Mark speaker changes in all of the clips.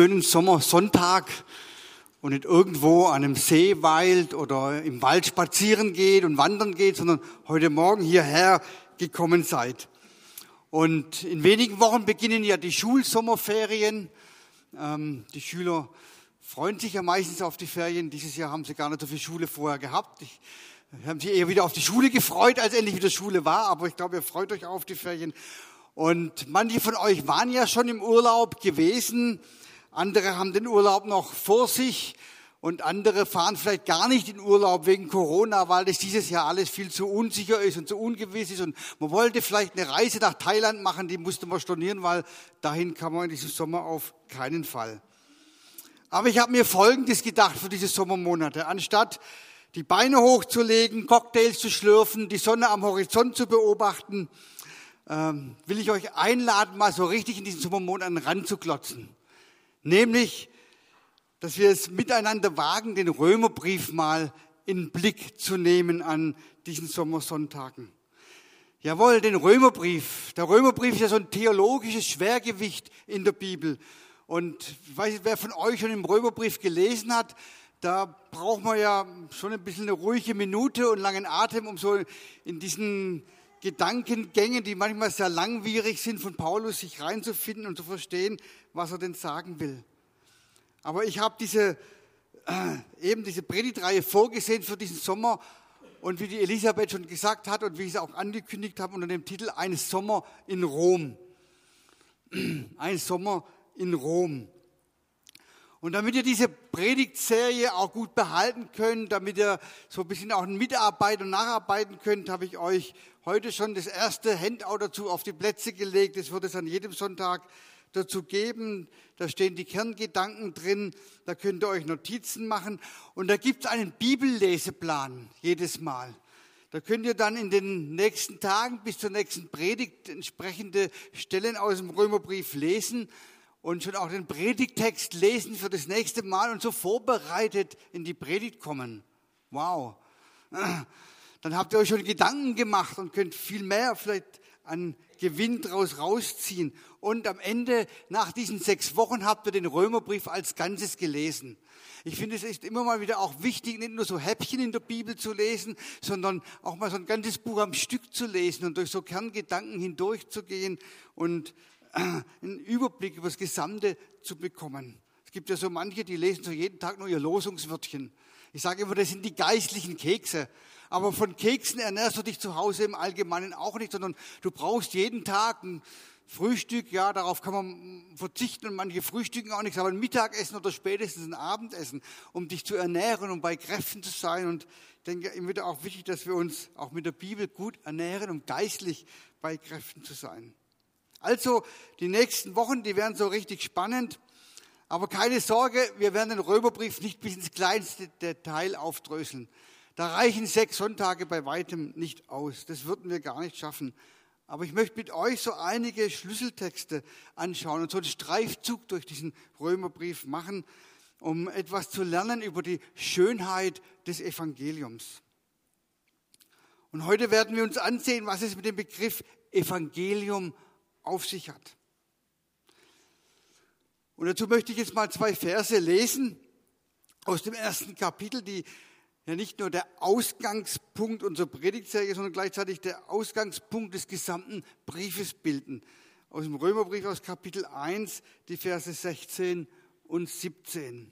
Speaker 1: schönen Sommersonntag und nicht irgendwo an einem See weilt oder im Wald spazieren geht und wandern geht, sondern heute Morgen hierher gekommen seid. Und in wenigen Wochen beginnen ja die Schulsommerferien. Ähm, die Schüler freuen sich ja meistens auf die Ferien. Dieses Jahr haben sie gar nicht so viel Schule vorher gehabt. Ich, haben sich eher wieder auf die Schule gefreut, als endlich wieder Schule war. Aber ich glaube, ihr freut euch auf die Ferien. Und manche von euch waren ja schon im Urlaub gewesen. Andere haben den Urlaub noch vor sich und andere fahren vielleicht gar nicht in Urlaub wegen Corona, weil das dieses Jahr alles viel zu unsicher ist und zu ungewiss ist. Und man wollte vielleicht eine Reise nach Thailand machen, die musste man stornieren, weil dahin kann man in diesem Sommer auf keinen Fall. Aber ich habe mir Folgendes gedacht für diese Sommermonate. Anstatt die Beine hochzulegen, Cocktails zu schlürfen, die Sonne am Horizont zu beobachten, ähm, will ich euch einladen, mal so richtig in diesen Sommermonaten ranzuklotzen. Nämlich, dass wir es miteinander wagen, den Römerbrief mal in Blick zu nehmen an diesen Sommersonntagen. Jawohl, den Römerbrief. Der Römerbrief ist ja so ein theologisches Schwergewicht in der Bibel. Und ich weiß nicht, wer von euch schon den Römerbrief gelesen hat, da braucht man ja schon ein bisschen eine ruhige Minute und langen Atem, um so in diesen Gedankengängen, die manchmal sehr langwierig sind, von Paulus sich reinzufinden und zu verstehen, was er denn sagen will. Aber ich habe diese, äh, eben diese Predigtreihe vorgesehen für diesen Sommer und wie die Elisabeth schon gesagt hat und wie ich es auch angekündigt habe unter dem Titel Ein Sommer in Rom. Ein Sommer in Rom. Und damit ihr diese Predigtserie auch gut behalten könnt, damit ihr so ein bisschen auch mitarbeiten und nacharbeiten könnt, habe ich euch heute schon das erste Handout dazu auf die Plätze gelegt. Es wird es an jedem Sonntag dazu geben. Da stehen die Kerngedanken drin. Da könnt ihr euch Notizen machen. Und da gibt es einen Bibelleseplan jedes Mal. Da könnt ihr dann in den nächsten Tagen bis zur nächsten Predigt entsprechende Stellen aus dem Römerbrief lesen und schon auch den Predigtext lesen für das nächste Mal und so vorbereitet in die Predigt kommen. Wow. Dann habt ihr euch schon Gedanken gemacht und könnt viel mehr vielleicht an Gewinn daraus rausziehen. Und am Ende, nach diesen sechs Wochen, habt ihr den Römerbrief als Ganzes gelesen. Ich finde, es ist immer mal wieder auch wichtig, nicht nur so Häppchen in der Bibel zu lesen, sondern auch mal so ein ganzes Buch am Stück zu lesen und durch so Kerngedanken hindurchzugehen und einen Überblick über das Gesamte zu bekommen. Es gibt ja so manche, die lesen so jeden Tag nur ihr Losungswörtchen. Ich sage immer, das sind die geistlichen Kekse. Aber von Keksen ernährst du dich zu Hause im Allgemeinen auch nicht, sondern du brauchst jeden Tag ein Frühstück, ja, darauf kann man verzichten und manche frühstücken auch nichts, aber ein Mittagessen oder spätestens ein Abendessen, um dich zu ernähren, um bei Kräften zu sein. Und ich denke, immer wieder auch wichtig, dass wir uns auch mit der Bibel gut ernähren, um geistlich bei Kräften zu sein. Also die nächsten Wochen, die werden so richtig spannend. Aber keine Sorge, wir werden den Römerbrief nicht bis ins kleinste Detail aufdröseln. Da reichen sechs Sonntage bei weitem nicht aus. Das würden wir gar nicht schaffen. Aber ich möchte mit euch so einige Schlüsseltexte anschauen und so einen Streifzug durch diesen Römerbrief machen, um etwas zu lernen über die Schönheit des Evangeliums. Und heute werden wir uns ansehen, was es mit dem Begriff Evangelium auf sich hat. Und dazu möchte ich jetzt mal zwei Verse lesen aus dem ersten Kapitel, die ja nicht nur der Ausgangspunkt unserer Predigtserie, sondern gleichzeitig der Ausgangspunkt des gesamten Briefes bilden. Aus dem Römerbrief aus Kapitel 1, die Verse 16 und 17.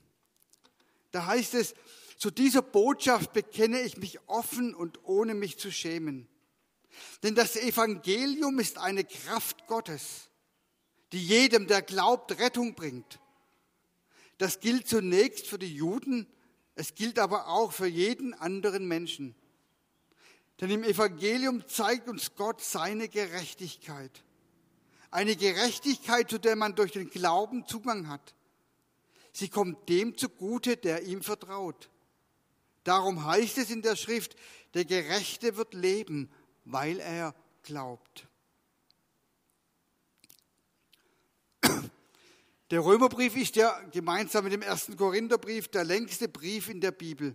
Speaker 1: Da heißt es, zu dieser Botschaft bekenne ich mich offen und ohne mich zu schämen. Denn das Evangelium ist eine Kraft Gottes, die jedem, der glaubt, Rettung bringt. Das gilt zunächst für die Juden, es gilt aber auch für jeden anderen Menschen. Denn im Evangelium zeigt uns Gott seine Gerechtigkeit. Eine Gerechtigkeit, zu der man durch den Glauben Zugang hat. Sie kommt dem zugute, der ihm vertraut. Darum heißt es in der Schrift, der Gerechte wird leben weil er glaubt. Der Römerbrief ist ja gemeinsam mit dem ersten Korintherbrief der längste Brief in der Bibel.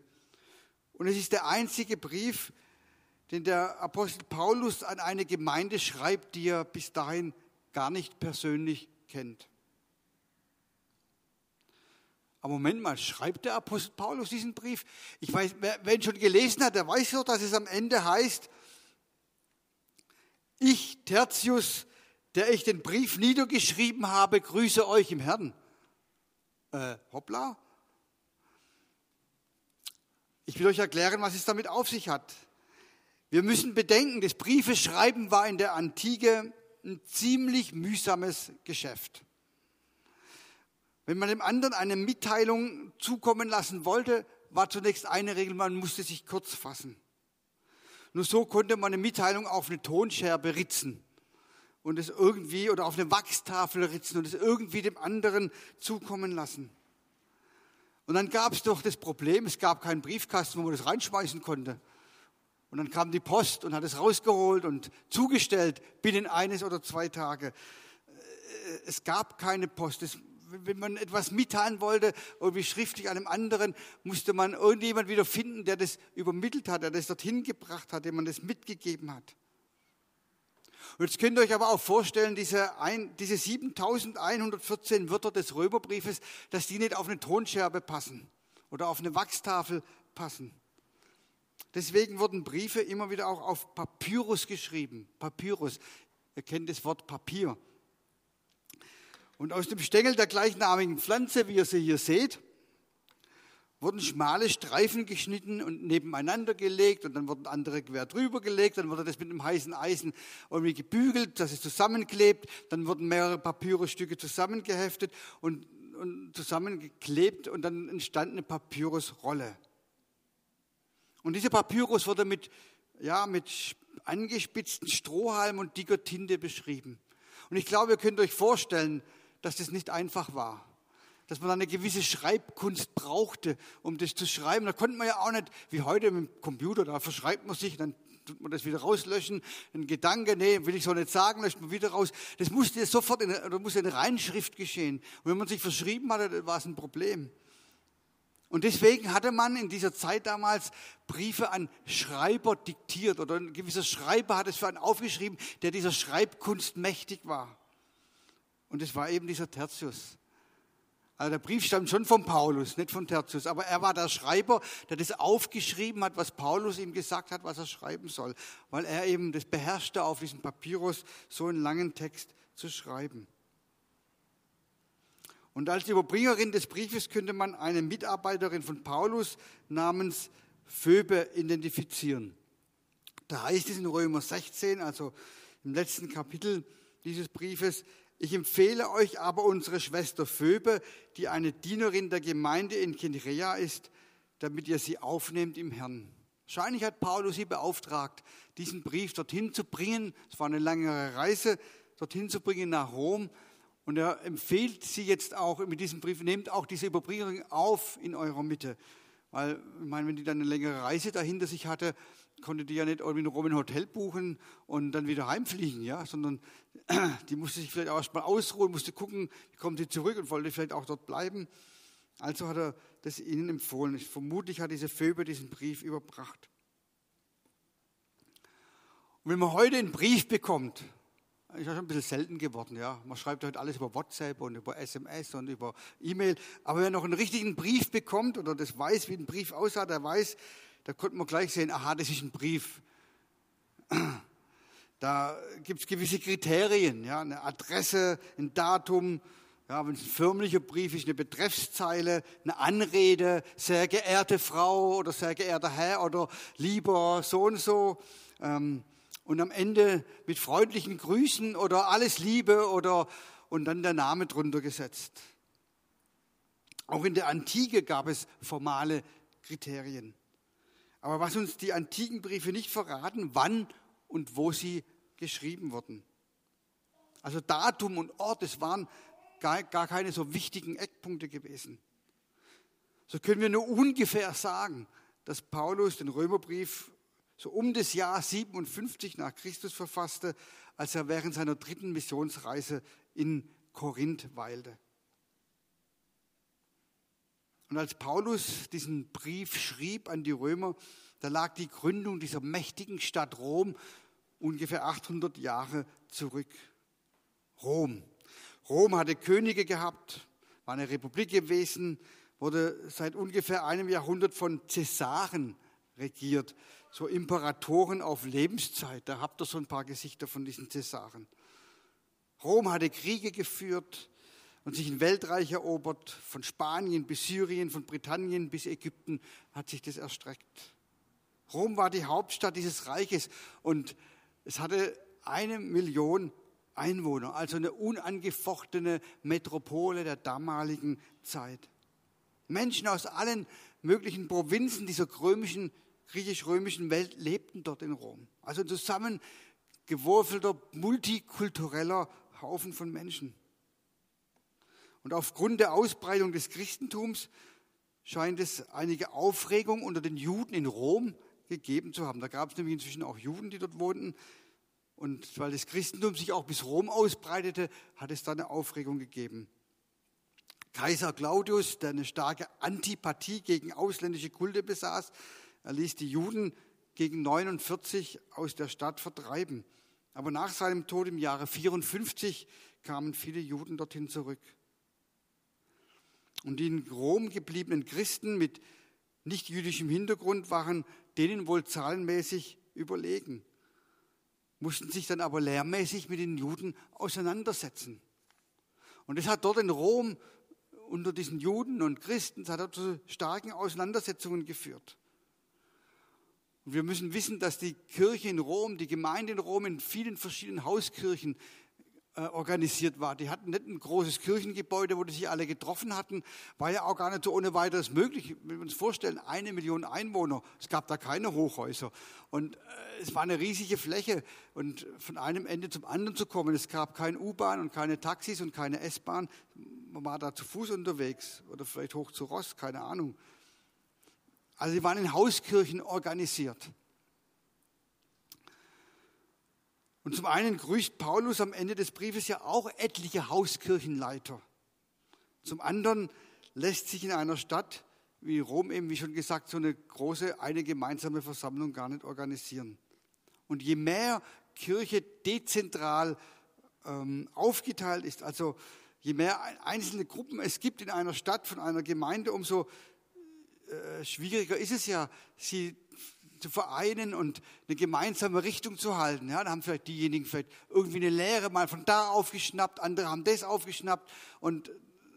Speaker 1: Und es ist der einzige Brief, den der Apostel Paulus an eine Gemeinde schreibt, die er bis dahin gar nicht persönlich kennt. aber Moment mal, schreibt der Apostel Paulus diesen Brief? Ich weiß, wer, wer ihn schon gelesen hat, der weiß doch, dass es am Ende heißt, ich, Tertius, der ich den Brief niedergeschrieben habe, grüße euch im Herrn. Äh, hoppla. Ich will euch erklären, was es damit auf sich hat. Wir müssen bedenken, das Briefeschreiben war in der Antike ein ziemlich mühsames Geschäft. Wenn man dem anderen eine Mitteilung zukommen lassen wollte, war zunächst eine Regel, man musste sich kurz fassen. Nur so konnte man eine Mitteilung auf eine Tonscherbe ritzen und es irgendwie oder auf eine Wachstafel ritzen und es irgendwie dem anderen zukommen lassen. Und dann gab es doch das Problem, es gab keinen Briefkasten, wo man das reinschmeißen konnte. Und dann kam die Post und hat es rausgeholt und zugestellt binnen eines oder zwei Tage. Äh, es gab keine Post. Es, wenn man etwas mitteilen wollte, irgendwie schriftlich einem anderen, musste man irgendjemand wieder finden, der das übermittelt hat, der das dorthin gebracht hat, dem man das mitgegeben hat. Und jetzt könnt ihr euch aber auch vorstellen, diese, ein, diese 7114 Wörter des Römerbriefes, dass die nicht auf eine Tonscherbe passen oder auf eine Wachstafel passen. Deswegen wurden Briefe immer wieder auch auf Papyrus geschrieben. Papyrus, ihr kennt das Wort Papier. Und aus dem Stängel der gleichnamigen Pflanze, wie ihr sie hier seht, wurden schmale Streifen geschnitten und nebeneinander gelegt und dann wurden andere quer drüber gelegt, dann wurde das mit einem heißen Eisen irgendwie gebügelt, dass es zusammenklebt, dann wurden mehrere Papyrusstücke zusammengeheftet und, und zusammengeklebt und dann entstand eine Papyrusrolle. Und diese Papyrus wurde mit, ja, mit angespitzten Strohhalm und dicker Tinte beschrieben. Und ich glaube, ihr könnt euch vorstellen, dass das nicht einfach war dass man eine gewisse Schreibkunst brauchte, um das zu schreiben. Da konnte man ja auch nicht, wie heute mit dem Computer, da verschreibt man sich, dann tut man das wieder rauslöschen. Ein Gedanke, nee, will ich so nicht sagen, löscht man wieder raus. Das musste sofort in, oder musste in Reinschrift geschehen. Und wenn man sich verschrieben hatte, war es ein Problem. Und deswegen hatte man in dieser Zeit damals Briefe an Schreiber diktiert oder ein gewisser Schreiber hat es für einen aufgeschrieben, der dieser Schreibkunst mächtig war. Und es war eben dieser Tertius. Also der Brief stammt schon von Paulus, nicht von Tertius, aber er war der Schreiber, der das aufgeschrieben hat, was Paulus ihm gesagt hat, was er schreiben soll, weil er eben das beherrschte, auf diesem Papyrus so einen langen Text zu schreiben. Und als Überbringerin des Briefes könnte man eine Mitarbeiterin von Paulus namens Phoebe identifizieren. Da heißt es in Römer 16, also im letzten Kapitel dieses Briefes, ich empfehle euch aber unsere Schwester Phoebe, die eine Dienerin der Gemeinde in Kenrea ist, damit ihr sie aufnehmt im Herrn. Wahrscheinlich hat Paulus sie beauftragt, diesen Brief dorthin zu bringen. Es war eine längere Reise, dorthin zu bringen nach Rom. Und er empfiehlt sie jetzt auch mit diesem Brief, nehmt auch diese Überbringung auf in eurer Mitte. Weil, ich meine, wenn die dann eine längere Reise dahinter sich hatte, konnte die ja nicht irgendwie in Rom ein Hotel buchen und dann wieder heimfliegen, ja, sondern die musste sich vielleicht auch erstmal ausruhen, musste gucken, wie kommt sie zurück und wollte vielleicht auch dort bleiben. Also hat er das ihnen empfohlen. Vermutlich hat diese Phoebe diesen Brief überbracht. Und wenn man heute einen Brief bekommt, ist ja schon ein bisschen selten geworden, ja. Man schreibt heute alles über WhatsApp und über SMS und über E-Mail. Aber wer noch einen richtigen Brief bekommt oder das weiß, wie ein Brief aussah, der weiß, da konnte man gleich sehen, aha, das ist ein Brief. Da gibt es gewisse Kriterien, ja, eine Adresse, ein Datum, ja, wenn es ein förmlicher Brief ist, eine Betreffszeile, eine Anrede, sehr geehrte Frau oder sehr geehrter Herr oder lieber so und so. Ähm, und am Ende mit freundlichen Grüßen oder alles Liebe oder und dann der Name drunter gesetzt. Auch in der Antike gab es formale Kriterien. Aber was uns die antiken Briefe nicht verraten, wann und wo sie geschrieben wurden. Also Datum und Ort, das waren gar, gar keine so wichtigen Eckpunkte gewesen. So können wir nur ungefähr sagen, dass Paulus den Römerbrief so um das Jahr 57 nach Christus verfasste, als er während seiner dritten Missionsreise in Korinth weilte. Und als Paulus diesen Brief schrieb an die Römer, da lag die Gründung dieser mächtigen Stadt Rom ungefähr 800 Jahre zurück. Rom. Rom hatte Könige gehabt, war eine Republik gewesen, wurde seit ungefähr einem Jahrhundert von Cäsaren regiert, so Imperatoren auf Lebenszeit. Da habt ihr so ein paar Gesichter von diesen Cäsaren. Rom hatte Kriege geführt und sich ein Weltreich erobert. Von Spanien bis Syrien, von Britannien bis Ägypten hat sich das erstreckt. Rom war die Hauptstadt dieses Reiches und es hatte eine Million Einwohner, also eine unangefochtene Metropole der damaligen Zeit. Menschen aus allen möglichen Provinzen dieser römischen, griechisch-römischen Welt lebten dort in Rom. Also ein zusammengewürfelter, multikultureller Haufen von Menschen. Und aufgrund der Ausbreitung des Christentums scheint es einige Aufregung unter den Juden in Rom gegeben zu haben. Da gab es nämlich inzwischen auch Juden, die dort wohnten. Und weil das Christentum sich auch bis Rom ausbreitete, hat es da eine Aufregung gegeben. Kaiser Claudius, der eine starke Antipathie gegen ausländische Kulte besaß, er ließ die Juden gegen 49 aus der Stadt vertreiben. Aber nach seinem Tod im Jahre 54 kamen viele Juden dorthin zurück. Und die in Rom gebliebenen Christen mit nicht jüdischem Hintergrund waren denen wohl zahlenmäßig überlegen, mussten sich dann aber lehrmäßig mit den Juden auseinandersetzen. Und das hat dort in Rom unter diesen Juden und Christen, hat zu starken Auseinandersetzungen geführt. Und wir müssen wissen, dass die Kirche in Rom, die Gemeinde in Rom in vielen verschiedenen Hauskirchen organisiert war. Die hatten nicht ein großes Kirchengebäude, wo die sich alle getroffen hatten. War ja auch gar nicht so ohne weiteres möglich. Wenn wir uns vorstellen, eine Million Einwohner, es gab da keine Hochhäuser. Und äh, es war eine riesige Fläche. Und von einem Ende zum anderen zu kommen, es gab keine U-Bahn und keine Taxis und keine S-Bahn. Man war da zu Fuß unterwegs oder vielleicht hoch zu Ross, keine Ahnung. Also sie waren in Hauskirchen organisiert. Und zum einen grüßt Paulus am Ende des Briefes ja auch etliche Hauskirchenleiter. Zum anderen lässt sich in einer Stadt wie Rom eben, wie schon gesagt, so eine große, eine gemeinsame Versammlung gar nicht organisieren. Und je mehr Kirche dezentral ähm, aufgeteilt ist, also je mehr einzelne Gruppen es gibt in einer Stadt von einer Gemeinde, umso äh, schwieriger ist es ja, sie zu vereinen und eine gemeinsame Richtung zu halten. Ja, da haben vielleicht diejenigen vielleicht irgendwie eine Lehre mal von da aufgeschnappt, andere haben das aufgeschnappt und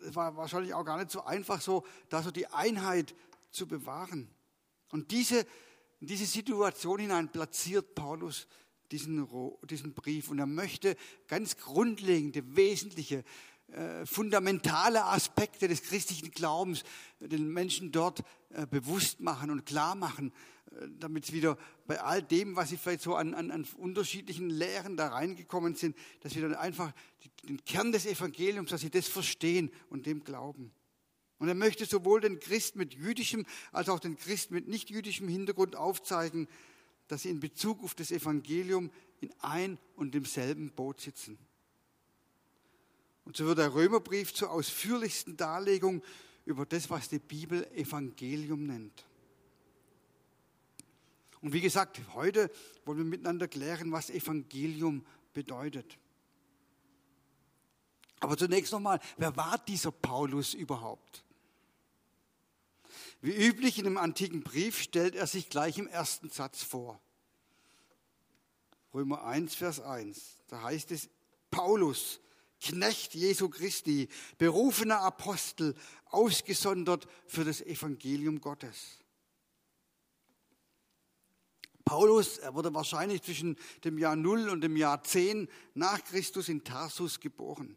Speaker 1: es war wahrscheinlich auch gar nicht so einfach so, da so die Einheit zu bewahren. Und diese, in diese Situation hinein platziert Paulus diesen, diesen Brief und er möchte ganz grundlegende, wesentliche äh, fundamentale Aspekte des christlichen Glaubens den Menschen dort äh, bewusst machen und klar machen, äh, damit wieder bei all dem, was sie vielleicht so an, an, an unterschiedlichen Lehren da reingekommen sind, dass sie dann einfach den Kern des Evangeliums, dass sie das verstehen und dem glauben. Und er möchte sowohl den Christen mit jüdischem als auch den Christen mit nicht jüdischem Hintergrund aufzeigen, dass sie in Bezug auf das Evangelium in ein und demselben Boot sitzen. Und so wird der Römerbrief zur ausführlichsten Darlegung über das, was die Bibel Evangelium nennt. Und wie gesagt, heute wollen wir miteinander klären, was Evangelium bedeutet. Aber zunächst nochmal, wer war dieser Paulus überhaupt? Wie üblich in einem antiken Brief stellt er sich gleich im ersten Satz vor. Römer 1, Vers 1. Da heißt es, Paulus, Knecht Jesu Christi, berufener Apostel, ausgesondert für das Evangelium Gottes. Paulus, er wurde wahrscheinlich zwischen dem Jahr 0 und dem Jahr 10 nach Christus in Tarsus geboren.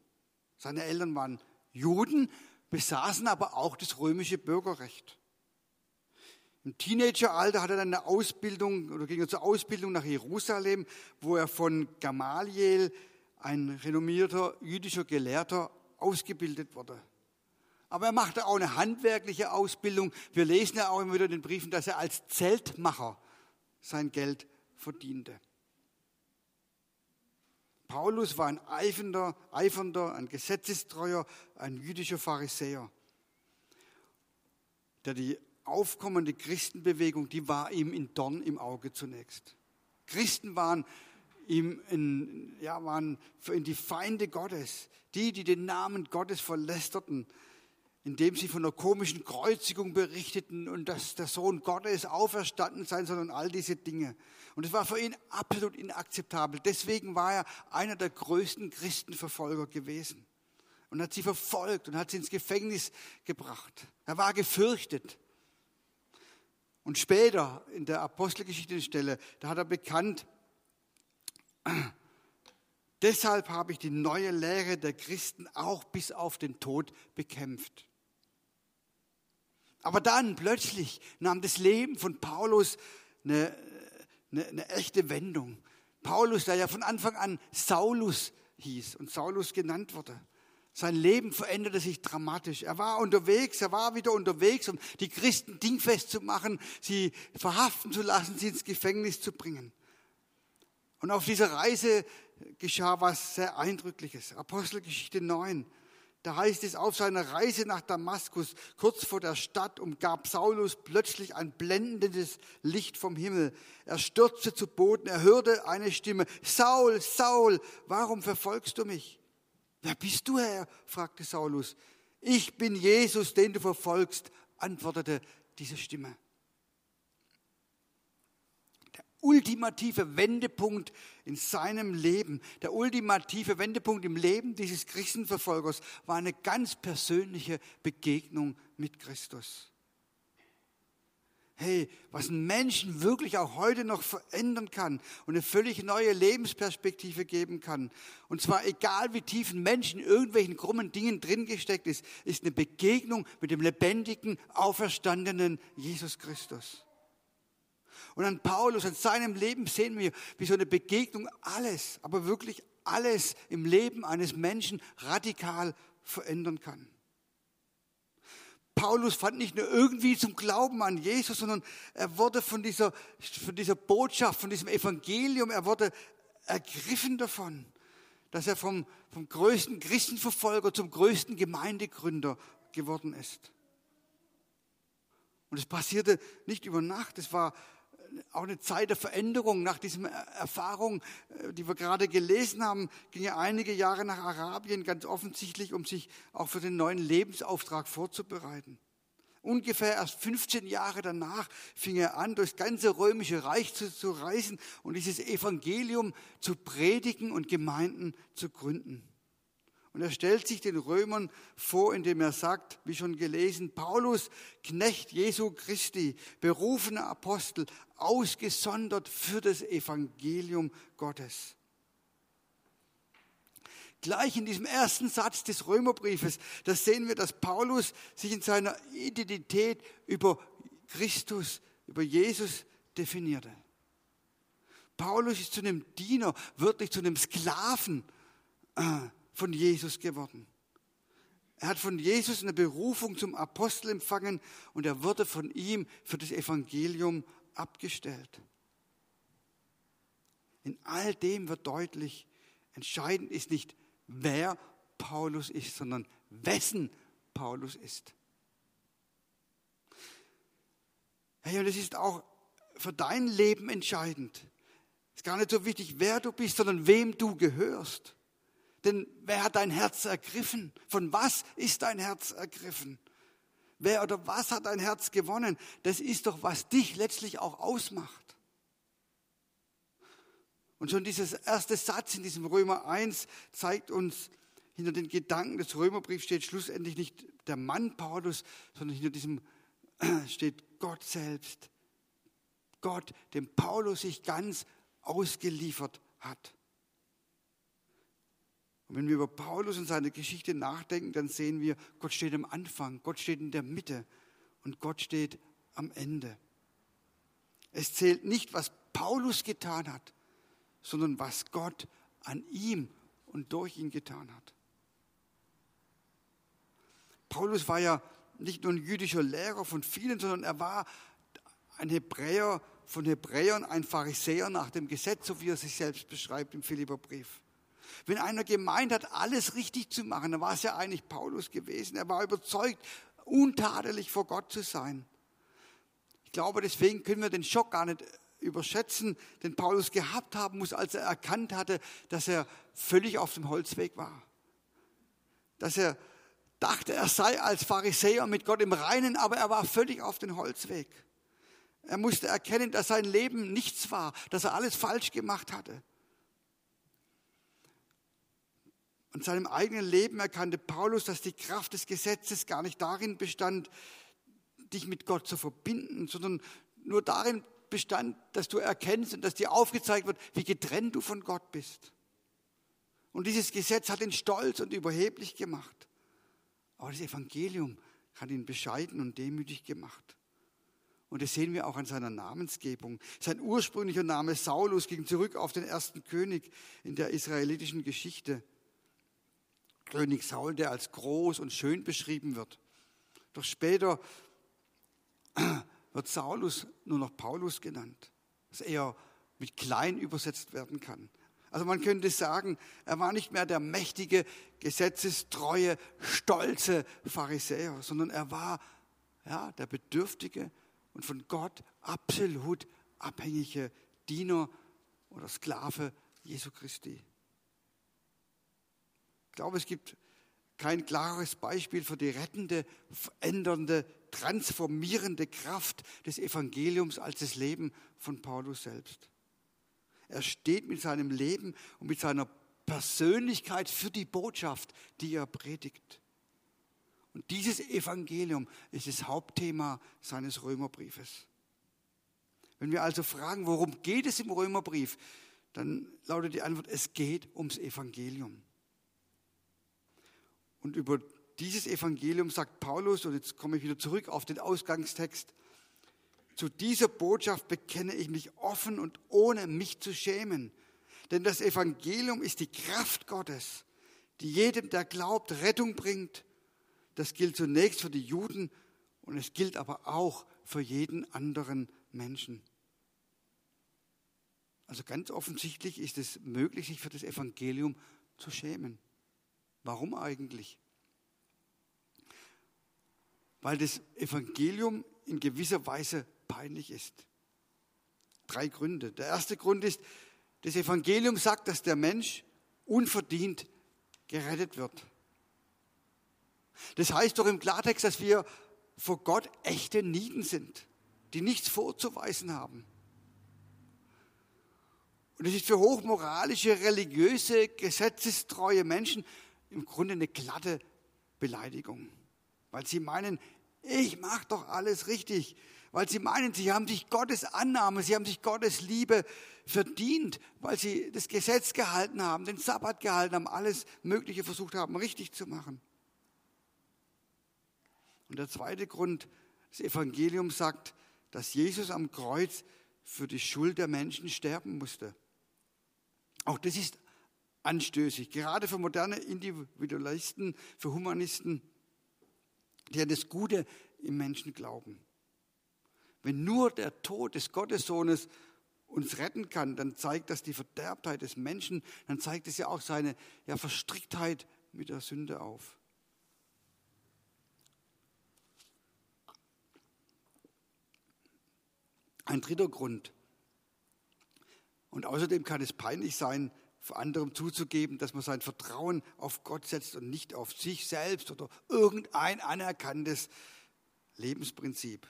Speaker 1: Seine Eltern waren Juden, besaßen aber auch das römische Bürgerrecht. Im Teenageralter hat er dann eine Ausbildung oder ging er zur Ausbildung nach Jerusalem, wo er von Gamaliel ein renommierter jüdischer Gelehrter ausgebildet wurde. Aber er machte auch eine handwerkliche Ausbildung. Wir lesen ja auch immer wieder in den Briefen, dass er als Zeltmacher sein Geld verdiente. Paulus war ein eifernder, eifernder, ein gesetzestreuer, ein jüdischer Pharisäer, der die aufkommende Christenbewegung, die war ihm in Dorn im Auge zunächst. Christen waren ihm in, ja, waren ihn die Feinde Gottes, die, die den Namen Gottes verlästerten, indem sie von einer komischen Kreuzigung berichteten und dass der Sohn Gottes auferstanden sein soll und all diese Dinge. Und es war für ihn absolut inakzeptabel. Deswegen war er einer der größten Christenverfolger gewesen und hat sie verfolgt und hat sie ins Gefängnis gebracht. Er war gefürchtet. Und später in der Apostelgeschichte-Stelle, da hat er bekannt, deshalb habe ich die neue Lehre der Christen auch bis auf den Tod bekämpft. Aber dann plötzlich nahm das Leben von Paulus eine, eine, eine echte Wendung. Paulus, der ja von Anfang an Saulus hieß und Saulus genannt wurde. Sein Leben veränderte sich dramatisch. Er war unterwegs, er war wieder unterwegs, um die Christen dingfest zu machen, sie verhaften zu lassen, sie ins Gefängnis zu bringen. Und auf dieser Reise geschah was sehr Eindrückliches. Apostelgeschichte 9. Da heißt es, auf seiner Reise nach Damaskus, kurz vor der Stadt, umgab Saulus plötzlich ein blendendes Licht vom Himmel. Er stürzte zu Boden, er hörte eine Stimme, Saul, Saul, warum verfolgst du mich? Wer bist du, Herr? fragte Saulus. Ich bin Jesus, den du verfolgst, antwortete diese Stimme. Ultimative Wendepunkt in seinem Leben, der ultimative Wendepunkt im Leben dieses Christenverfolgers war eine ganz persönliche Begegnung mit Christus hey, was einen Menschen wirklich auch heute noch verändern kann und eine völlig neue Lebensperspektive geben kann. Und zwar egal wie tief ein Mensch in irgendwelchen krummen Dingen drin gesteckt ist, ist eine Begegnung mit dem lebendigen, auferstandenen Jesus Christus. Und an Paulus, an seinem Leben sehen wir, wie so eine Begegnung alles, aber wirklich alles im Leben eines Menschen radikal verändern kann. Paulus fand nicht nur irgendwie zum Glauben an Jesus, sondern er wurde von dieser, von dieser Botschaft, von diesem Evangelium, er wurde ergriffen davon, dass er vom, vom größten Christenverfolger zum größten Gemeindegründer geworden ist. Und es passierte nicht über Nacht, es war auch eine Zeit der Veränderung. Nach dieser Erfahrung, äh, die wir gerade gelesen haben, ging er einige Jahre nach Arabien, ganz offensichtlich, um sich auch für den neuen Lebensauftrag vorzubereiten. Ungefähr erst 15 Jahre danach fing er an, durchs ganze römische Reich zu, zu reisen und dieses Evangelium zu predigen und Gemeinden zu gründen. Und er stellt sich den Römern vor, indem er sagt, wie schon gelesen, Paulus, Knecht Jesu Christi, berufener Apostel, ausgesondert für das Evangelium Gottes. Gleich in diesem ersten Satz des Römerbriefes, da sehen wir, dass Paulus sich in seiner Identität über Christus, über Jesus definierte. Paulus ist zu einem Diener, wirklich zu einem Sklaven äh, von Jesus geworden. Er hat von Jesus eine Berufung zum Apostel empfangen und er wurde von ihm für das Evangelium abgestellt. In all dem wird deutlich, entscheidend ist nicht, wer Paulus ist, sondern wessen Paulus ist. Hey, und es ist auch für dein Leben entscheidend. Es ist gar nicht so wichtig, wer du bist, sondern wem du gehörst. Denn wer hat dein Herz ergriffen? Von was ist dein Herz ergriffen? Wer oder was hat dein Herz gewonnen? Das ist doch, was dich letztlich auch ausmacht. Und schon dieses erste Satz in diesem Römer 1 zeigt uns, hinter den Gedanken des Römerbriefs steht schlussendlich nicht der Mann Paulus, sondern hinter diesem steht Gott selbst. Gott, dem Paulus sich ganz ausgeliefert hat. Und wenn wir über Paulus und seine Geschichte nachdenken, dann sehen wir, Gott steht am Anfang, Gott steht in der Mitte und Gott steht am Ende. Es zählt nicht, was Paulus getan hat, sondern was Gott an ihm und durch ihn getan hat. Paulus war ja nicht nur ein jüdischer Lehrer von vielen, sondern er war ein Hebräer von Hebräern, ein Pharisäer nach dem Gesetz, so wie er sich selbst beschreibt im Philipperbrief. Wenn einer gemeint hat, alles richtig zu machen, dann war es ja eigentlich Paulus gewesen. Er war überzeugt, untadelig vor Gott zu sein. Ich glaube, deswegen können wir den Schock gar nicht überschätzen, den Paulus gehabt haben muss, als er erkannt hatte, dass er völlig auf dem Holzweg war. Dass er dachte, er sei als Pharisäer mit Gott im Reinen, aber er war völlig auf den Holzweg. Er musste erkennen, dass sein Leben nichts war, dass er alles falsch gemacht hatte. Und seinem eigenen Leben erkannte Paulus, dass die Kraft des Gesetzes gar nicht darin bestand, dich mit Gott zu verbinden, sondern nur darin bestand, dass du erkennst und dass dir aufgezeigt wird, wie getrennt du von Gott bist. Und dieses Gesetz hat ihn stolz und überheblich gemacht. Aber das Evangelium hat ihn bescheiden und demütig gemacht. Und das sehen wir auch an seiner Namensgebung. Sein ursprünglicher Name Saulus ging zurück auf den ersten König in der israelitischen Geschichte. König Saul, der als groß und schön beschrieben wird. Doch später wird Saulus nur noch Paulus genannt, was eher mit klein übersetzt werden kann. Also man könnte sagen, er war nicht mehr der mächtige, gesetzestreue, stolze Pharisäer, sondern er war ja, der bedürftige und von Gott absolut abhängige Diener oder Sklave Jesu Christi. Ich glaube, es gibt kein klares Beispiel für die rettende, verändernde, transformierende Kraft des Evangeliums als das Leben von Paulus selbst. Er steht mit seinem Leben und mit seiner Persönlichkeit für die Botschaft, die er predigt. Und dieses Evangelium ist das Hauptthema seines Römerbriefes. Wenn wir also fragen, worum geht es im Römerbrief, dann lautet die Antwort, es geht ums Evangelium. Und über dieses Evangelium sagt Paulus, und jetzt komme ich wieder zurück auf den Ausgangstext, zu dieser Botschaft bekenne ich mich offen und ohne mich zu schämen. Denn das Evangelium ist die Kraft Gottes, die jedem, der glaubt, Rettung bringt. Das gilt zunächst für die Juden und es gilt aber auch für jeden anderen Menschen. Also ganz offensichtlich ist es möglich, sich für das Evangelium zu schämen. Warum eigentlich? Weil das Evangelium in gewisser Weise peinlich ist. Drei Gründe. Der erste Grund ist, das Evangelium sagt, dass der Mensch unverdient gerettet wird. Das heißt doch im Klartext, dass wir vor Gott echte Nieten sind, die nichts vorzuweisen haben. Und es ist für hochmoralische, religiöse, gesetzestreue Menschen im Grunde eine glatte Beleidigung, weil sie meinen, ich mache doch alles richtig weil sie meinen, sie haben sich Gottes Annahme, sie haben sich Gottes Liebe verdient, weil sie das Gesetz gehalten haben, den Sabbat gehalten haben, alles Mögliche versucht haben, richtig zu machen. Und der zweite Grund, das Evangelium sagt, dass Jesus am Kreuz für die Schuld der Menschen sterben musste. Auch das ist anstößig, gerade für moderne Individualisten, für Humanisten, die an das Gute im Menschen glauben. Wenn nur der Tod des Gottessohnes uns retten kann, dann zeigt das die Verderbtheit des Menschen, dann zeigt es ja auch seine ja, Verstricktheit mit der Sünde auf. Ein dritter Grund. Und außerdem kann es peinlich sein, anderem zuzugeben, dass man sein Vertrauen auf Gott setzt und nicht auf sich selbst oder irgendein anerkanntes Lebensprinzip.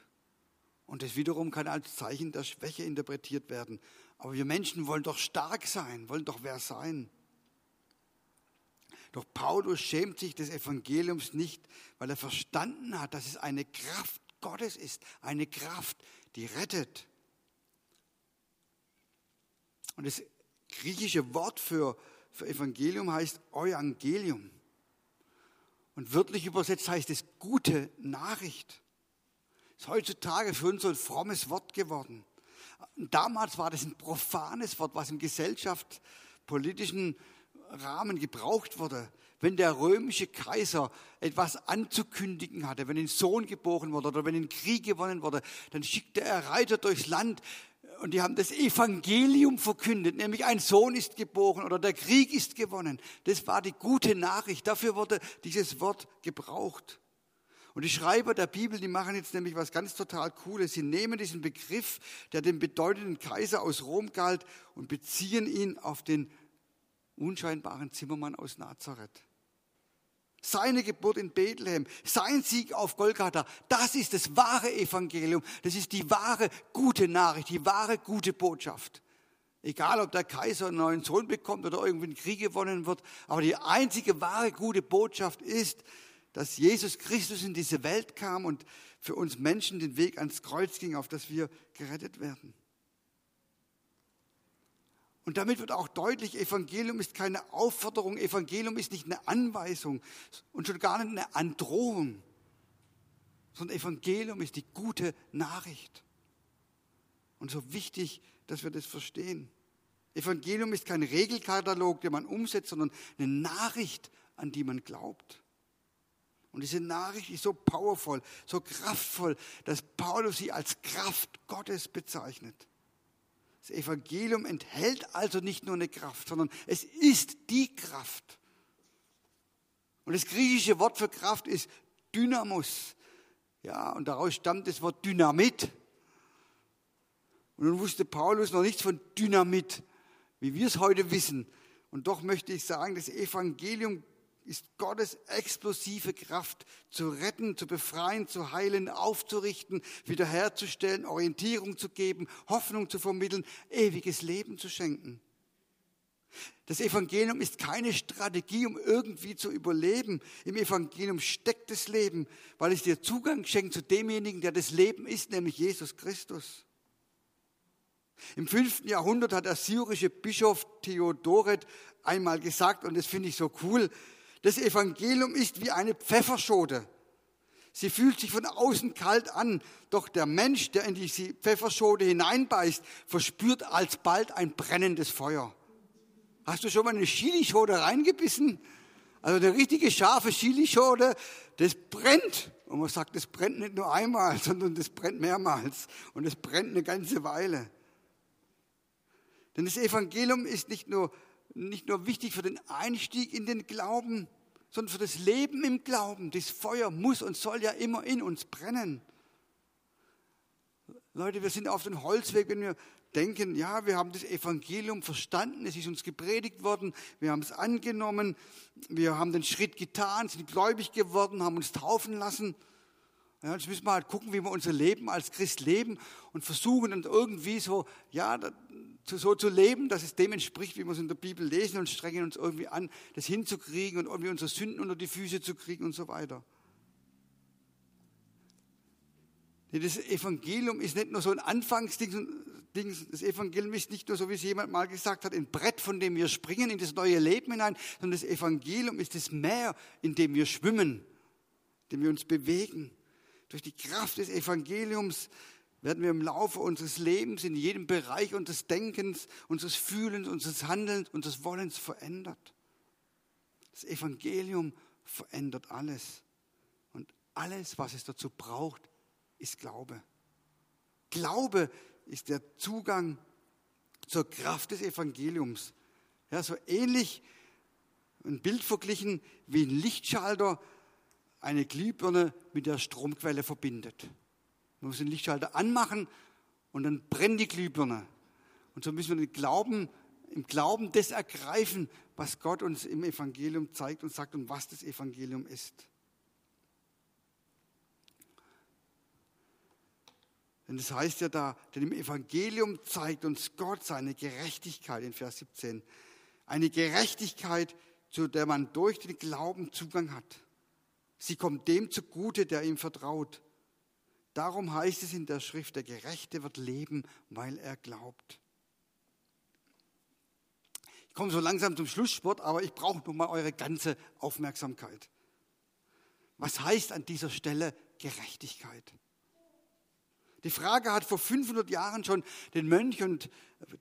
Speaker 1: Und das wiederum kann als Zeichen der Schwäche interpretiert werden. Aber wir Menschen wollen doch stark sein, wollen doch wer sein. Doch Paulus schämt sich des Evangeliums nicht, weil er verstanden hat, dass es eine Kraft Gottes ist, eine Kraft, die rettet. Und das griechische Wort für, für Evangelium heißt Evangelium. Und wörtlich übersetzt heißt es gute Nachricht ist heutzutage für uns so ein frommes Wort geworden. Damals war das ein profanes Wort, was im gesellschaftspolitischen Rahmen gebraucht wurde. Wenn der römische Kaiser etwas anzukündigen hatte, wenn ein Sohn geboren wurde oder wenn ein Krieg gewonnen wurde, dann schickte er Reiter durchs Land und die haben das Evangelium verkündet, nämlich ein Sohn ist geboren oder der Krieg ist gewonnen. Das war die gute Nachricht. Dafür wurde dieses Wort gebraucht. Und die Schreiber der Bibel, die machen jetzt nämlich was ganz total Cooles. Sie nehmen diesen Begriff, der dem bedeutenden Kaiser aus Rom galt, und beziehen ihn auf den unscheinbaren Zimmermann aus Nazareth. Seine Geburt in Bethlehem, sein Sieg auf Golgatha, das ist das wahre Evangelium. Das ist die wahre gute Nachricht, die wahre gute Botschaft. Egal, ob der Kaiser einen neuen Sohn bekommt oder irgendwie ein Krieg gewonnen wird, aber die einzige wahre gute Botschaft ist, dass Jesus Christus in diese Welt kam und für uns Menschen den Weg ans Kreuz ging, auf das wir gerettet werden. Und damit wird auch deutlich, Evangelium ist keine Aufforderung, Evangelium ist nicht eine Anweisung und schon gar nicht eine Androhung, sondern Evangelium ist die gute Nachricht. Und so wichtig, dass wir das verstehen. Evangelium ist kein Regelkatalog, den man umsetzt, sondern eine Nachricht, an die man glaubt. Und diese Nachricht ist so powerful, so kraftvoll, dass Paulus sie als Kraft Gottes bezeichnet. Das Evangelium enthält also nicht nur eine Kraft, sondern es ist die Kraft. Und das griechische Wort für Kraft ist Dynamos. Ja, und daraus stammt das Wort Dynamit. Und nun wusste Paulus noch nichts von Dynamit, wie wir es heute wissen. Und doch möchte ich sagen, das Evangelium ist Gottes explosive Kraft zu retten, zu befreien, zu heilen, aufzurichten, wiederherzustellen, Orientierung zu geben, Hoffnung zu vermitteln, ewiges Leben zu schenken. Das Evangelium ist keine Strategie, um irgendwie zu überleben. Im Evangelium steckt das Leben, weil es dir Zugang schenkt zu demjenigen, der das Leben ist, nämlich Jesus Christus. Im fünften Jahrhundert hat der syrische Bischof Theodoret einmal gesagt, und das finde ich so cool, das Evangelium ist wie eine Pfefferschote. Sie fühlt sich von außen kalt an, doch der Mensch, der in diese Pfefferschote hineinbeißt, verspürt alsbald ein brennendes Feuer. Hast du schon mal eine Chilischote reingebissen? Also eine richtige scharfe Chilischote, das brennt. Und man sagt, das brennt nicht nur einmal, sondern das brennt mehrmals. Und es brennt eine ganze Weile. Denn das Evangelium ist nicht nur nicht nur wichtig für den Einstieg in den Glauben, sondern für das Leben im Glauben. Das Feuer muss und soll ja immer in uns brennen. Leute, wir sind auf dem Holzweg, wenn wir denken, ja, wir haben das Evangelium verstanden, es ist uns gepredigt worden, wir haben es angenommen, wir haben den Schritt getan, sind gläubig geworden, haben uns taufen lassen. Ja, jetzt müssen wir halt gucken, wie wir unser Leben als Christ leben und versuchen dann irgendwie so, ja, so zu leben, dass es dem entspricht, wie wir es in der Bibel lesen und strengen uns irgendwie an, das hinzukriegen und irgendwie unsere Sünden unter die Füße zu kriegen und so weiter. Das Evangelium ist nicht nur so ein Anfangsding, das Evangelium ist nicht nur so, wie es jemand mal gesagt hat, ein Brett, von dem wir springen in das neue Leben hinein, sondern das Evangelium ist das Meer, in dem wir schwimmen, in dem wir uns bewegen. Durch die Kraft des Evangeliums werden wir im Laufe unseres Lebens in jedem Bereich unseres Denkens, unseres Fühlens, unseres Handelns, unseres Wollens verändert. Das Evangelium verändert alles. Und alles, was es dazu braucht, ist Glaube. Glaube ist der Zugang zur Kraft des Evangeliums. Ja, so ähnlich ein Bild verglichen wie ein Lichtschalter eine Glühbirne mit der Stromquelle verbindet. Man muss den Lichtschalter anmachen und dann brennt die Glühbirne. Und so müssen wir den Glauben, im Glauben das ergreifen, was Gott uns im Evangelium zeigt und sagt und was das Evangelium ist. Denn das heißt ja da, denn im Evangelium zeigt uns Gott seine Gerechtigkeit in Vers 17. Eine Gerechtigkeit, zu der man durch den Glauben Zugang hat. Sie kommt dem zugute, der ihm vertraut. Darum heißt es in der Schrift, der Gerechte wird leben, weil er glaubt. Ich komme so langsam zum Schlusssport, aber ich brauche noch mal eure ganze Aufmerksamkeit. Was heißt an dieser Stelle Gerechtigkeit? Die Frage hat vor 500 Jahren schon den Mönch und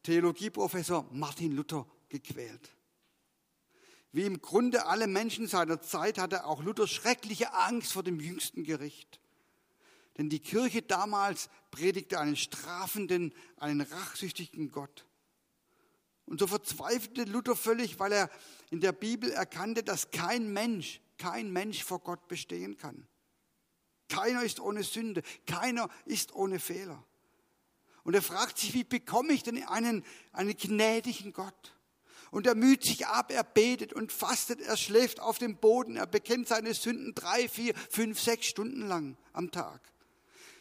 Speaker 1: Theologieprofessor Martin Luther gequält. Wie im Grunde alle Menschen seiner Zeit hatte auch Luther schreckliche Angst vor dem jüngsten Gericht. Denn die Kirche damals predigte einen strafenden, einen rachsüchtigen Gott. Und so verzweifelte Luther völlig, weil er in der Bibel erkannte, dass kein Mensch, kein Mensch vor Gott bestehen kann. Keiner ist ohne Sünde, keiner ist ohne Fehler. Und er fragt sich, wie bekomme ich denn einen, einen gnädigen Gott? Und er müht sich ab, er betet und fastet, er schläft auf dem Boden, er bekennt seine Sünden drei, vier, fünf, sechs Stunden lang am Tag.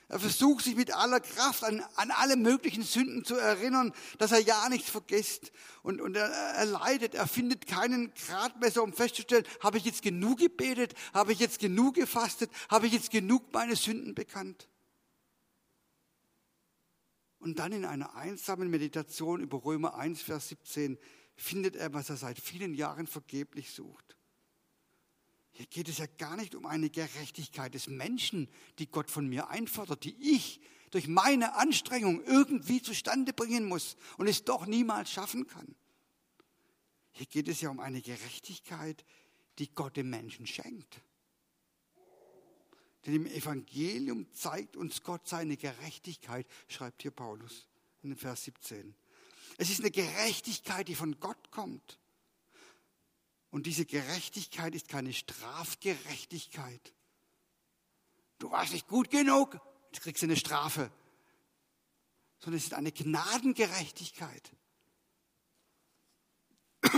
Speaker 1: Er versucht sich mit aller Kraft an, an alle möglichen Sünden zu erinnern, dass er ja nichts vergisst. Und, und er, er leidet, er findet keinen Gradmesser, um festzustellen, habe ich jetzt genug gebetet, habe ich jetzt genug gefastet, habe ich jetzt genug meine Sünden bekannt. Und dann in einer einsamen Meditation über Römer 1, Vers 17 findet er, was er seit vielen Jahren vergeblich sucht. Hier geht es ja gar nicht um eine Gerechtigkeit des Menschen, die Gott von mir einfordert, die ich durch meine Anstrengung irgendwie zustande bringen muss und es doch niemals schaffen kann. Hier geht es ja um eine Gerechtigkeit, die Gott dem Menschen schenkt. Denn im Evangelium zeigt uns Gott seine Gerechtigkeit, schreibt hier Paulus in Vers 17. Es ist eine Gerechtigkeit, die von Gott kommt. Und diese Gerechtigkeit ist keine Strafgerechtigkeit. Du warst nicht gut genug, jetzt kriegst du eine Strafe. Sondern es ist eine Gnadengerechtigkeit.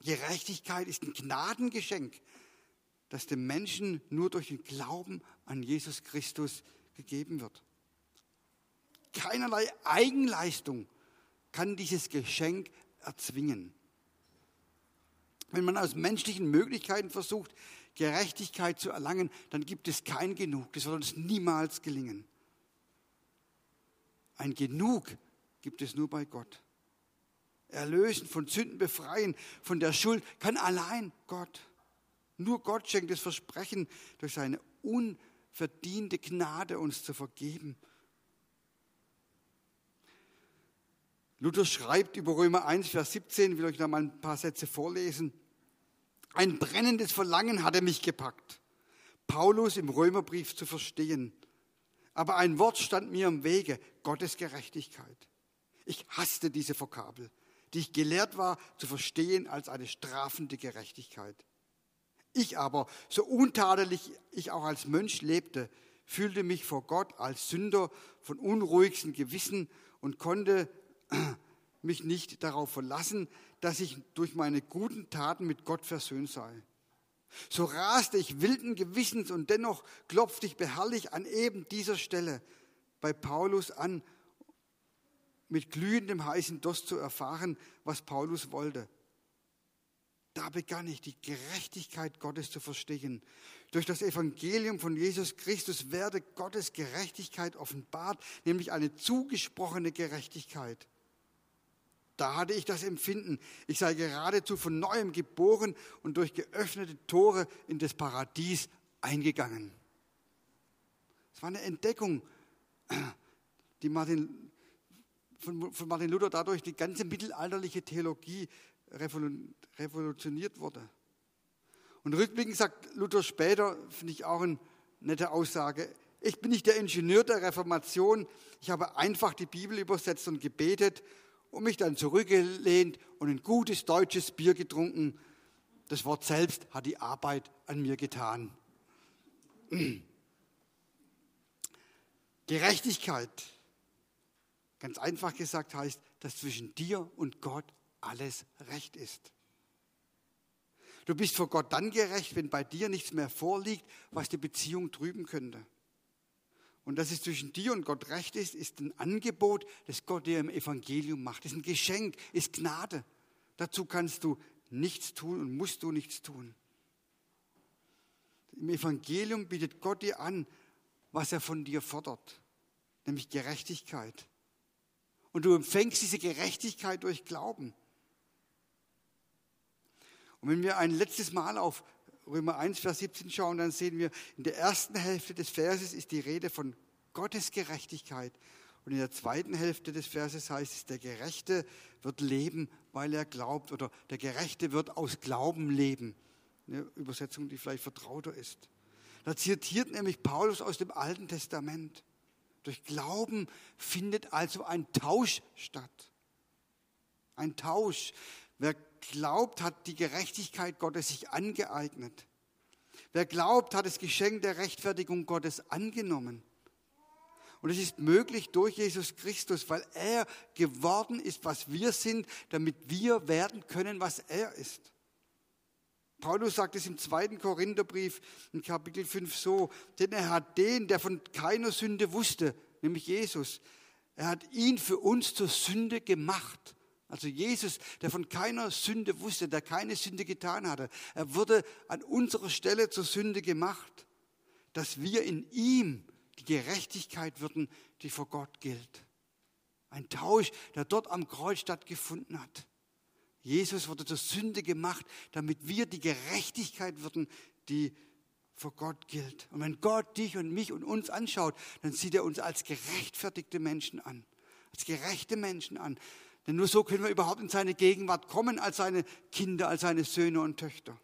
Speaker 1: Gerechtigkeit ist ein Gnadengeschenk, das dem Menschen nur durch den Glauben an Jesus Christus gegeben wird. Keinerlei Eigenleistung kann dieses Geschenk erzwingen. Wenn man aus menschlichen Möglichkeiten versucht, Gerechtigkeit zu erlangen, dann gibt es kein Genug. Das wird uns niemals gelingen. Ein Genug gibt es nur bei Gott. Erlösen, von Sünden befreien, von der Schuld kann allein Gott. Nur Gott schenkt das Versprechen, durch seine unverdiente Gnade uns zu vergeben Luther schreibt über Römer 1, Vers 17, ich will euch da mal ein paar Sätze vorlesen. Ein brennendes Verlangen hatte mich gepackt, Paulus im Römerbrief zu verstehen. Aber ein Wort stand mir im Wege, Gottes Gerechtigkeit. Ich hasste diese Vokabel, die ich gelehrt war zu verstehen als eine strafende Gerechtigkeit. Ich aber, so untadelig ich auch als Mönch lebte, fühlte mich vor Gott als Sünder von unruhigsten Gewissen und konnte mich nicht darauf verlassen, dass ich durch meine guten Taten mit Gott versöhnt sei. So raste ich wilden Gewissens und dennoch klopfte ich beharrlich an eben dieser Stelle bei Paulus an, mit glühendem heißen Durst zu erfahren, was Paulus wollte. Da begann ich die Gerechtigkeit Gottes zu verstehen. Durch das Evangelium von Jesus Christus werde Gottes Gerechtigkeit offenbart, nämlich eine zugesprochene Gerechtigkeit. Da hatte ich das Empfinden, ich sei geradezu von neuem geboren und durch geöffnete Tore in das Paradies eingegangen. Es war eine Entdeckung, die Martin, von, von Martin Luther dadurch die ganze mittelalterliche Theologie revolutioniert wurde. Und rückblickend sagt Luther später, finde ich auch eine nette Aussage, ich bin nicht der Ingenieur der Reformation, ich habe einfach die Bibel übersetzt und gebetet und mich dann zurückgelehnt und ein gutes deutsches Bier getrunken. Das Wort selbst hat die Arbeit an mir getan. Gerechtigkeit, ganz einfach gesagt, heißt, dass zwischen dir und Gott alles recht ist. Du bist vor Gott dann gerecht, wenn bei dir nichts mehr vorliegt, was die Beziehung trüben könnte. Und dass es zwischen dir und Gott recht ist, ist ein Angebot, das Gott dir im Evangelium macht. Das ist ein Geschenk, ist Gnade. Dazu kannst du nichts tun und musst du nichts tun. Im Evangelium bietet Gott dir an, was er von dir fordert, nämlich Gerechtigkeit. Und du empfängst diese Gerechtigkeit durch Glauben. Und wenn wir ein letztes Mal auf Römer 1, Vers 17 schauen, dann sehen wir, in der ersten Hälfte des Verses ist die Rede von Gottes Gerechtigkeit. Und in der zweiten Hälfte des Verses heißt es, der Gerechte wird leben, weil er glaubt. Oder der Gerechte wird aus Glauben leben. Eine Übersetzung, die vielleicht vertrauter ist. Da zitiert nämlich Paulus aus dem Alten Testament. Durch Glauben findet also ein Tausch statt. Ein Tausch. Wer glaubt, hat die Gerechtigkeit Gottes sich angeeignet. Wer glaubt, hat das Geschenk der Rechtfertigung Gottes angenommen. Und es ist möglich durch Jesus Christus, weil er geworden ist, was wir sind, damit wir werden können, was er ist. Paulus sagt es im zweiten Korintherbrief in Kapitel 5 so, denn er hat den, der von keiner Sünde wusste, nämlich Jesus, er hat ihn für uns zur Sünde gemacht. Also Jesus, der von keiner Sünde wusste, der keine Sünde getan hatte. Er wurde an unserer Stelle zur Sünde gemacht, dass wir in ihm die Gerechtigkeit würden, die vor Gott gilt. Ein Tausch, der dort am Kreuz stattgefunden hat. Jesus wurde zur Sünde gemacht, damit wir die Gerechtigkeit würden, die vor Gott gilt. Und wenn Gott dich und mich und uns anschaut, dann sieht er uns als gerechtfertigte Menschen an, als gerechte Menschen an. Denn nur so können wir überhaupt in seine Gegenwart kommen, als seine Kinder, als seine Söhne und Töchter.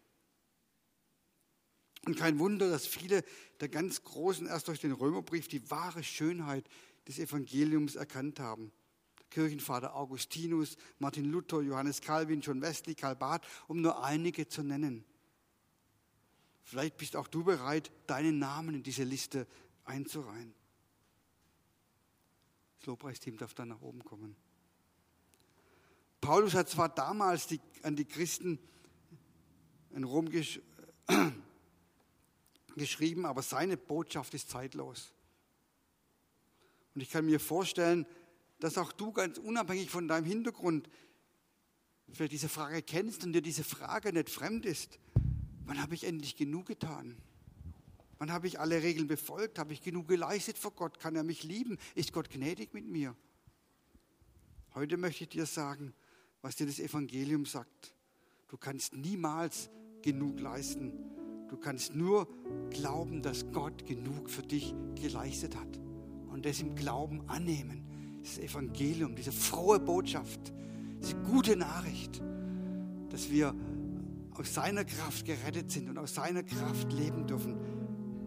Speaker 1: Und kein Wunder, dass viele der ganz Großen erst durch den Römerbrief die wahre Schönheit des Evangeliums erkannt haben. Kirchenvater Augustinus, Martin Luther, Johannes Calvin, John Wesley, Karl Barth, um nur einige zu nennen. Vielleicht bist auch du bereit, deinen Namen in diese Liste einzureihen. Das Lobpreisteam darf dann nach oben kommen. Paulus hat zwar damals die, an die Christen in Rom gesch geschrieben, aber seine Botschaft ist zeitlos. Und ich kann mir vorstellen, dass auch du ganz unabhängig von deinem Hintergrund vielleicht diese Frage kennst und dir diese Frage nicht fremd ist. Wann habe ich endlich genug getan? Wann habe ich alle Regeln befolgt? Habe ich genug geleistet vor Gott? Kann er mich lieben? Ist Gott gnädig mit mir? Heute möchte ich dir sagen, was dir das Evangelium sagt. Du kannst niemals genug leisten. Du kannst nur glauben, dass Gott genug für dich geleistet hat und das im Glauben annehmen das Evangelium, diese frohe Botschaft, diese gute Nachricht, dass wir aus seiner Kraft gerettet sind und aus seiner Kraft leben dürfen,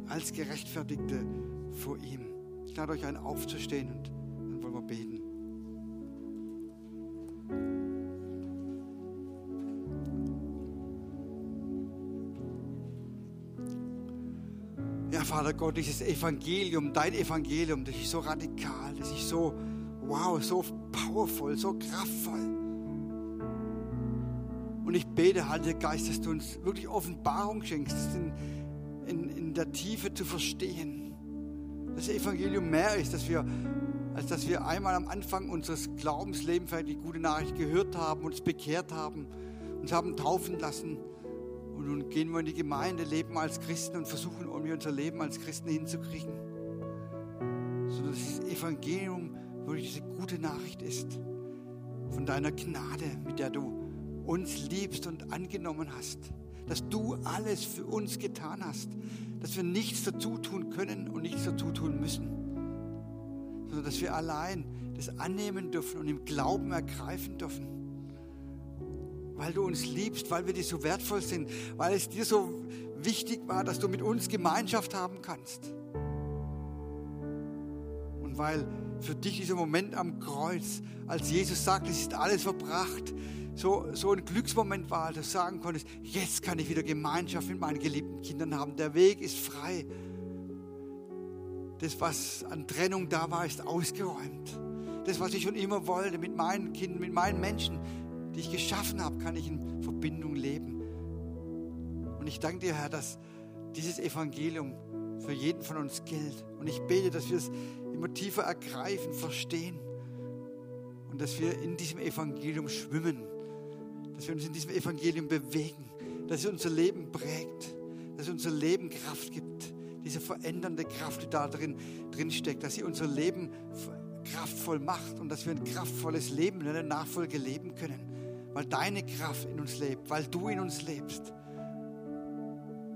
Speaker 1: als Gerechtfertigte vor ihm. Ich lade euch ein, aufzustehen und dann wollen wir beten. Ja, Vater Gott, dieses Evangelium, dein Evangelium, das ist so radikal, das ist so wow, so powerful, so kraftvoll. Und ich bete, Heiliger Geist, dass du uns wirklich Offenbarung schenkst, in, in, in der Tiefe zu verstehen. Das Evangelium mehr ist, dass wir, als dass wir einmal am Anfang unseres Glaubenslebens vielleicht die gute Nachricht gehört haben, uns bekehrt haben, uns haben taufen lassen. Und nun gehen wir in die Gemeinde, leben als Christen und versuchen irgendwie unser Leben als Christen hinzukriegen. Sondern das Evangelium wirklich diese gute Nachricht ist von deiner Gnade, mit der du uns liebst und angenommen hast, dass du alles für uns getan hast, dass wir nichts dazu tun können und nichts dazu tun müssen, sondern dass wir allein das annehmen dürfen und im Glauben ergreifen dürfen. Weil du uns liebst, weil wir dir so wertvoll sind, weil es dir so wichtig war, dass du mit uns Gemeinschaft haben kannst. Und weil für dich dieser Moment am Kreuz, als Jesus sagt, es ist alles verbracht, so, so ein Glücksmoment war, dass du sagen konntest, jetzt kann ich wieder Gemeinschaft mit meinen geliebten Kindern haben. Der Weg ist frei. Das, was an Trennung da war, ist ausgeräumt. Das, was ich schon immer wollte, mit meinen Kindern, mit meinen Menschen, die ich geschaffen habe, kann ich in Verbindung leben. Und ich danke dir, Herr, dass dieses Evangelium für jeden von uns gilt. Und ich bete, dass wir es immer tiefer ergreifen, verstehen. Und dass wir in diesem Evangelium schwimmen, dass wir uns in diesem Evangelium bewegen, dass es unser Leben prägt, dass es unser Leben Kraft gibt, diese verändernde Kraft, die da drin, drin steckt, dass sie unser Leben kraftvoll macht. Und dass wir ein kraftvolles Leben in der Nachfolge leben können, weil deine Kraft in uns lebt, weil du in uns lebst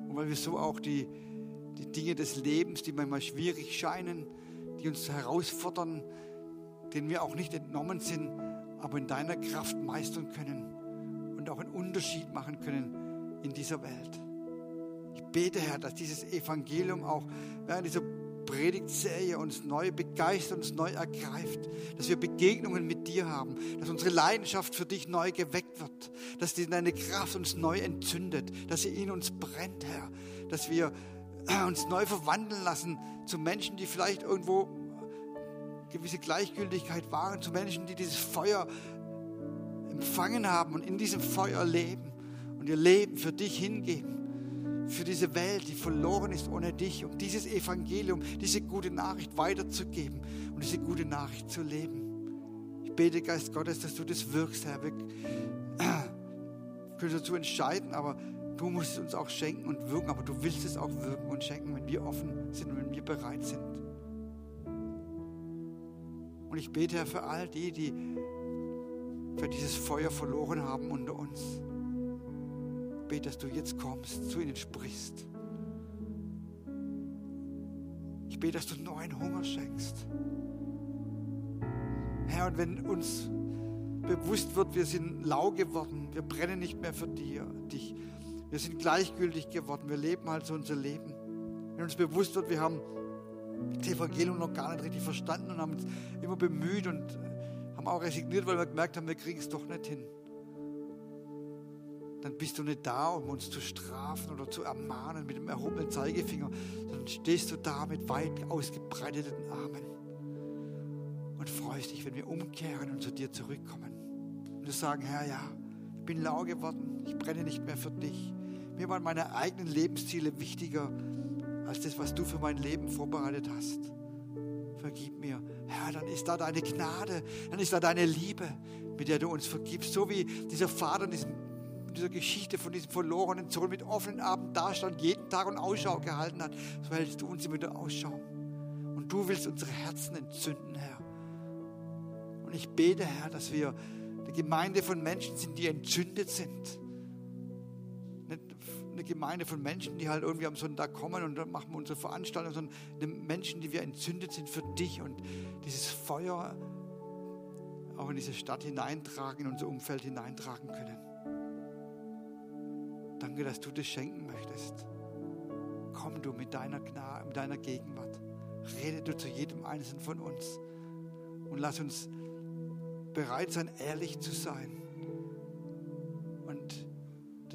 Speaker 1: und weil wir so auch die, die Dinge des Lebens, die manchmal schwierig scheinen, die uns herausfordern, denen wir auch nicht entnommen sind, aber in deiner Kraft meistern können und auch einen Unterschied machen können in dieser Welt. Ich bete, Herr, dass dieses Evangelium auch während dieser Predigtserie uns neu begeistert, uns neu ergreift, dass wir Begegnungen mit dir haben, dass unsere Leidenschaft für dich neu geweckt wird, dass deine Kraft uns neu entzündet, dass sie in uns brennt, Herr, dass wir uns neu verwandeln lassen zu Menschen, die vielleicht irgendwo gewisse Gleichgültigkeit wahren, zu Menschen, die dieses Feuer empfangen haben und in diesem Feuer leben und ihr Leben für dich hingeben, für diese Welt, die verloren ist ohne dich, um dieses Evangelium, diese gute Nachricht weiterzugeben und diese gute Nachricht zu leben. Ich bete, Geist Gottes, dass du das wirkst, Herr. Wir können dazu entscheiden, aber du musst es uns auch schenken und wirken, aber du willst es auch wirken und schenken, wenn wir offen sind und wenn wir bereit sind. Und ich bete, Herr, für all die, die für dieses Feuer verloren haben unter uns. Ich bete, dass du jetzt kommst, zu ihnen sprichst. Ich bete, dass du neuen Hunger schenkst. Herr, und wenn uns bewusst wird, wir sind lau geworden, wir brennen nicht mehr für dir, dich, wir sind gleichgültig geworden, wir leben halt so unser Leben. Wenn uns bewusst wird, wir haben das Evangelium noch gar nicht richtig verstanden und haben uns immer bemüht und haben auch resigniert, weil wir gemerkt haben, wir kriegen es doch nicht hin. Dann bist du nicht da, um uns zu strafen oder zu ermahnen mit dem erhobenen Zeigefinger, sondern stehst du da mit weit ausgebreiteten Armen und freust dich, wenn wir umkehren und zu dir zurückkommen. Und wir sagen, Herr, ja, ich bin lau geworden, ich brenne nicht mehr für dich. Mir waren meine eigenen Lebensziele wichtiger als das, was du für mein Leben vorbereitet hast. Vergib mir. Herr, dann ist da deine Gnade, dann ist da deine Liebe, mit der du uns vergibst. So wie dieser Vater in diesem, dieser Geschichte von diesem verlorenen Sohn mit offenen Armen dastand, jeden Tag und Ausschau gehalten hat, so hältst du uns immer wieder Ausschau. Und du willst unsere Herzen entzünden, Herr. Und ich bete, Herr, dass wir eine Gemeinde von Menschen sind, die entzündet sind eine Gemeinde von Menschen, die halt irgendwie am Sonntag kommen und dann machen wir unsere Veranstaltung, sondern Menschen, die wir entzündet sind für dich und dieses Feuer auch in diese Stadt hineintragen, in unser Umfeld hineintragen können. Danke, dass du das schenken möchtest. Komm du mit deiner Gnade, mit deiner Gegenwart. Rede du zu jedem Einzelnen von uns und lass uns bereit sein, ehrlich zu sein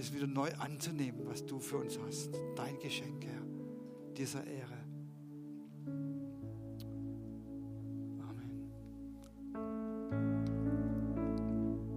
Speaker 1: das wieder neu anzunehmen, was du für uns hast. Dein Geschenk, Herr, dieser Ehre.